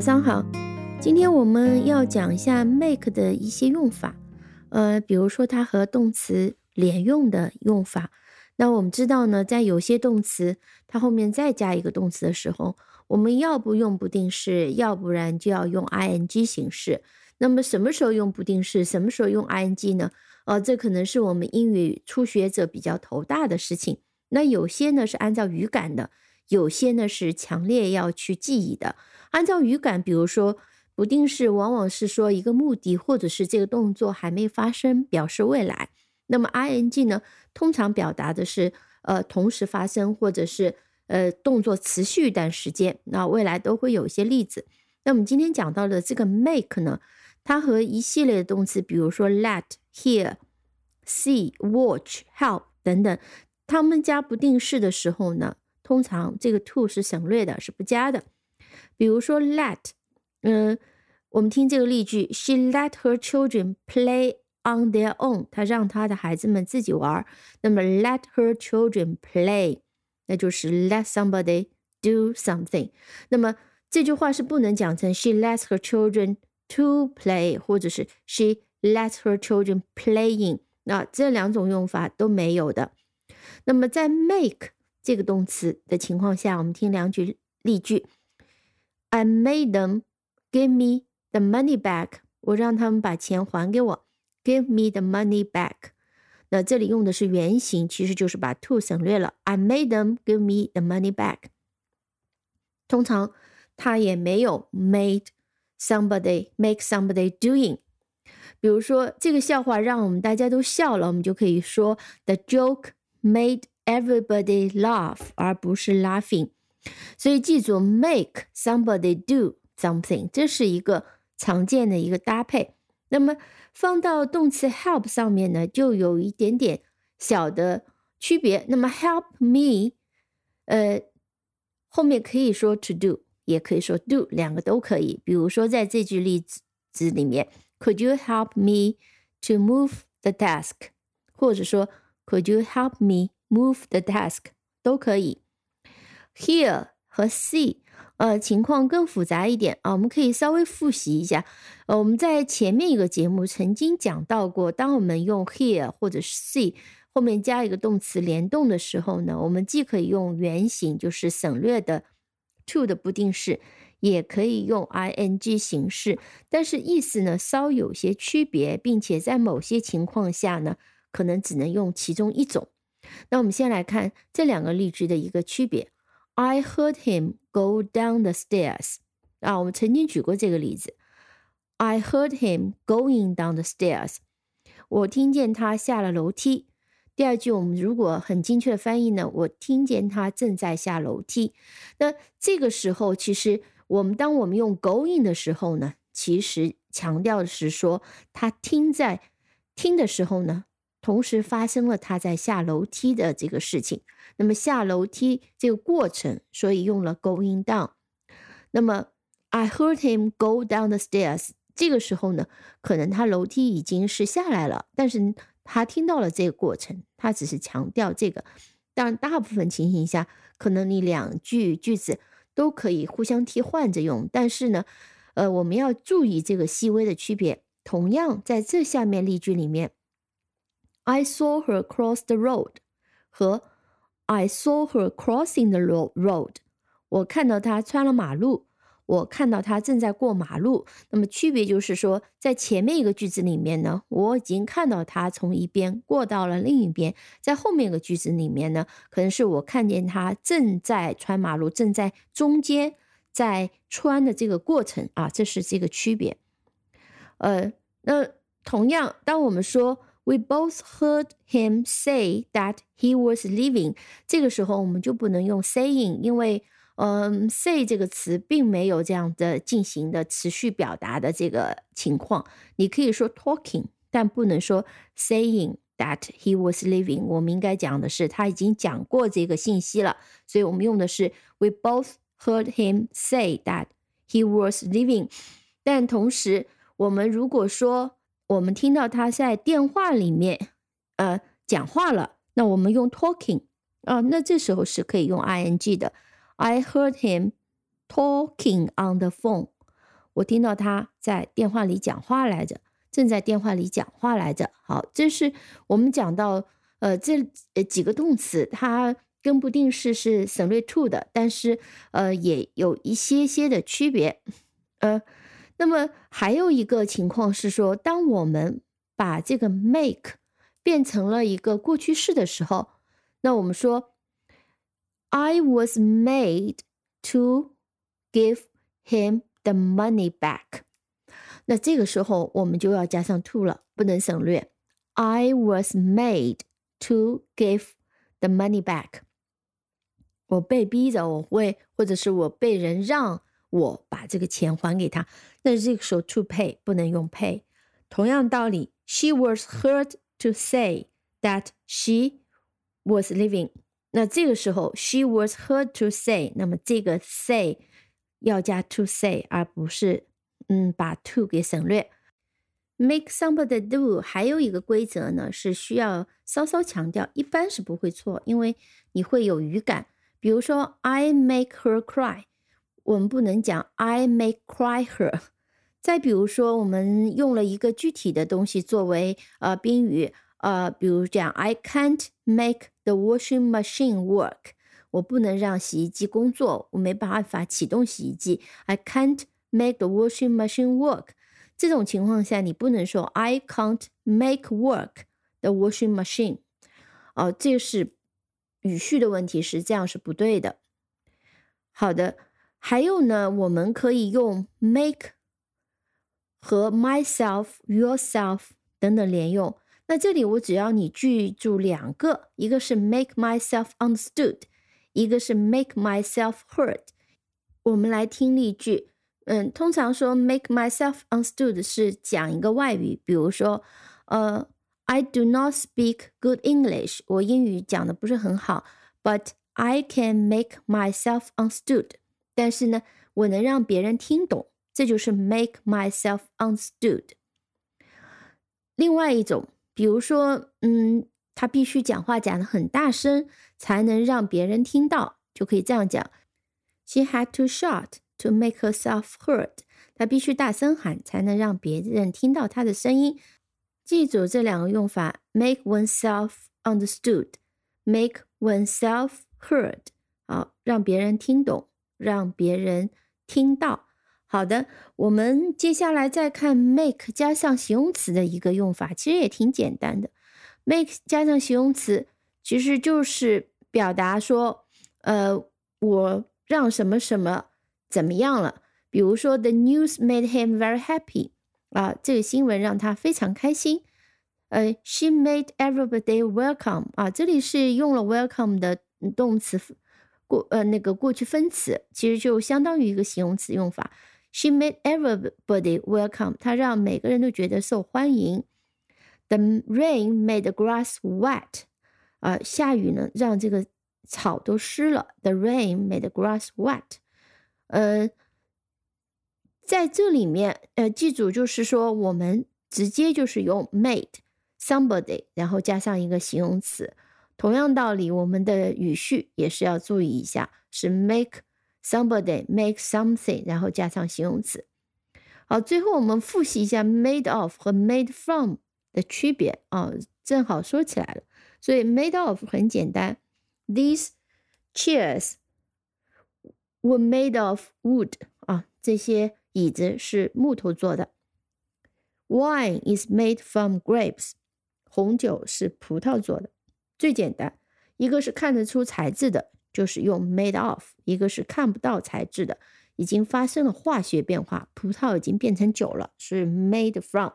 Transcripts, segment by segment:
早上好，今天我们要讲一下 make 的一些用法，呃，比如说它和动词连用的用法。那我们知道呢，在有些动词它后面再加一个动词的时候，我们要不用不定式，要不然就要用 ing 形式。那么什么时候用不定式，什么时候用 ing 呢？呃，这可能是我们英语初学者比较头大的事情。那有些呢是按照语感的，有些呢是强烈要去记忆的。按照语感，比如说不定式，往往是说一个目的或者是这个动作还没发生，表示未来。那么 ing 呢，通常表达的是呃同时发生，或者是呃动作持续一段时间。那未来都会有一些例子。那我们今天讲到的这个 make 呢，它和一系列的动词，比如说 let、hear、see、watch、help 等等，它们加不定式的时候呢，通常这个 to 是省略的，是不加的。比如说 let，嗯，我们听这个例句，She let her children play on their own。她让她的孩子们自己玩。那么 let her children play，那就是 let somebody do something。那么这句话是不能讲成 She lets her children to play，或者是 She lets her children playing。那这两种用法都没有的。那么在 make 这个动词的情况下，我们听两句例句。I made them give me the money back。我让他们把钱还给我，give me the money back。那这里用的是原形，其实就是把 to 省略了。I made them give me the money back。通常它也没有 made somebody make somebody doing。比如说这个笑话让我们大家都笑了，我们就可以说 The joke made everybody laugh，而不是 laughing。所以记住，make somebody do something，这是一个常见的一个搭配。那么放到动词 help 上面呢，就有一点点小的区别。那么 help me，呃，后面可以说 to do，也可以说 do，两个都可以。比如说在这句例子里面，Could you help me to move the desk？或者说 Could you help me Move the desk？都可以。Hear 和 see，呃，情况更复杂一点啊。我们可以稍微复习一下。呃，我们在前面一个节目曾经讲到过，当我们用 hear 或者 see 后面加一个动词联动的时候呢，我们既可以用原形，就是省略的 to 的不定式，也可以用 ing 形式，但是意思呢稍有些区别，并且在某些情况下呢，可能只能用其中一种。那我们先来看这两个例句的一个区别。I heard him go down the stairs。啊，我们曾经举过这个例子。I heard him going down the stairs。我听见他下了楼梯。第二句，我们如果很精确的翻译呢，我听见他正在下楼梯。那这个时候，其实我们当我们用 going 的时候呢，其实强调的是说他听在听的时候呢。同时发生了他在下楼梯的这个事情，那么下楼梯这个过程，所以用了 going down。那么 I heard him go down the stairs。这个时候呢，可能他楼梯已经是下来了，但是他听到了这个过程，他只是强调这个。当然，大部分情形下，可能你两句句子都可以互相替换着用，但是呢，呃，我们要注意这个细微的区别。同样，在这下面例句里面。I saw her cross the road，和 I saw her crossing the road，我看到她穿了马路，我看到她正在过马路。那么区别就是说，在前面一个句子里面呢，我已经看到她从一边过到了另一边；在后面一个句子里面呢，可能是我看见她正在穿马路，正在中间在穿的这个过程啊，这是这个区别。呃，那同样，当我们说 We both heard him say that he was leaving。这个时候我们就不能用 saying，因为嗯，say 这个词并没有这样的进行的持续表达的这个情况。你可以说 talking，但不能说 saying that he was leaving。我们应该讲的是他已经讲过这个信息了，所以我们用的是 We both heard him say that he was leaving。但同时，我们如果说 我们听到他在电话里面，呃，讲话了。那我们用 talking 啊，那这时候是可以用 ing 的。I heard him talking on the phone。我听到他在电话里讲话来着，正在电话里讲话来着。好，这是我们讲到呃这呃几个动词，它跟不定式是省略 to 的，但是呃也有一些些的区别。呃，那么还有一个情况是说，当我们把这个 make 变成了一个过去式的时候，那我们说 I was made to give him the money back。那这个时候我们就要加上 to 了，不能省略。I was made to give the money back。我被逼着，我会，或者是我被人让我把这个钱还给他。那这个时候 to pay 不能用 pay。同样道理，She was heard to say that she was leaving。那这个时候，she was heard to say，那么这个 say 要加 to say，而不是嗯把 to 给省略。Make somebody do 还有一个规则呢，是需要稍稍强调，一般是不会错，因为你会有语感。比如说，I make her cry，我们不能讲 I make cry her。再比如说，我们用了一个具体的东西作为呃宾语，呃，比如讲，I can't make the washing machine work，我不能让洗衣机工作，我没办法启动洗衣机。I can't make the washing machine work。这种情况下，你不能说 I can't make work the washing machine。哦，这是语序的问题，是这样是不对的。好的，还有呢，我们可以用 make。和 myself、yourself 等等连用。那这里我只要你记住两个，一个是 make myself understood，一个是 make myself heard。我们来听例句。嗯，通常说 make myself understood 是讲一个外语，比如说，呃，I do not speak good English，我英语讲的不是很好，but I can make myself understood。 但是呢，我能让别人听懂。这就是 make myself understood。另外一种，比如说，嗯，他必须讲话讲的很大声，才能让别人听到，就可以这样讲：She had to shout to make herself heard。她必须大声喊，才能让别人听到她的声音。记住这两个用法：make oneself understood，make oneself heard。好，让别人听懂，让别人听到。好的，我们接下来再看 make 加上形容词的一个用法，其实也挺简单的。make 加上形容词，其实就是表达说，呃，我让什么什么怎么样了。比如说，the news made him very happy，啊，这个新闻让他非常开心。呃，she made everybody welcome，啊，这里是用了 welcome 的动词过呃那个过去分词，其实就相当于一个形容词用法。She made everybody welcome. 她让每个人都觉得受欢迎。The rain made the grass wet. 啊，下雨呢，让这个草都湿了。The rain made the grass wet. 呃，在这里面，呃，记住就是说，我们直接就是用 made somebody，然后加上一个形容词。同样道理，我们的语序也是要注意一下，是 make。Somebody make something，然后加上形容词。好，最后我们复习一下 made of 和 made from 的区别啊，正好说起来了。所以 made of 很简单，These chairs were made of wood 啊，这些椅子是木头做的。Wine is made from grapes，红酒是葡萄做的。 最简单，一个是看得出材质的。就是用 made of，一个是看不到材质的，已经发生了化学变化，葡萄已经变成酒了，是 made from。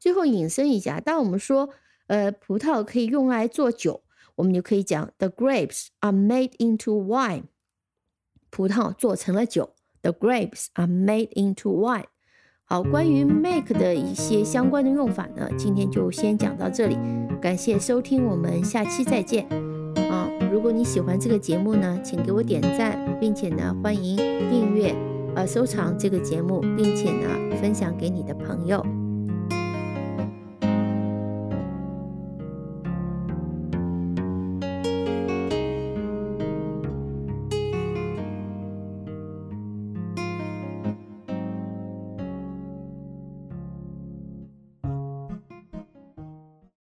最后引申一下，当我们说呃葡萄可以用来做酒，我们就可以讲 the grapes are made into wine，葡萄做成了酒，the grapes are made into wine。好，关于 make 的一些相关的用法呢，今天就先讲到这里，感谢收听，我们下期再见。啊如果你喜欢这个节目呢，请给我点赞，并且呢，欢迎订阅、呃收藏这个节目，并且呢，分享给你的朋友。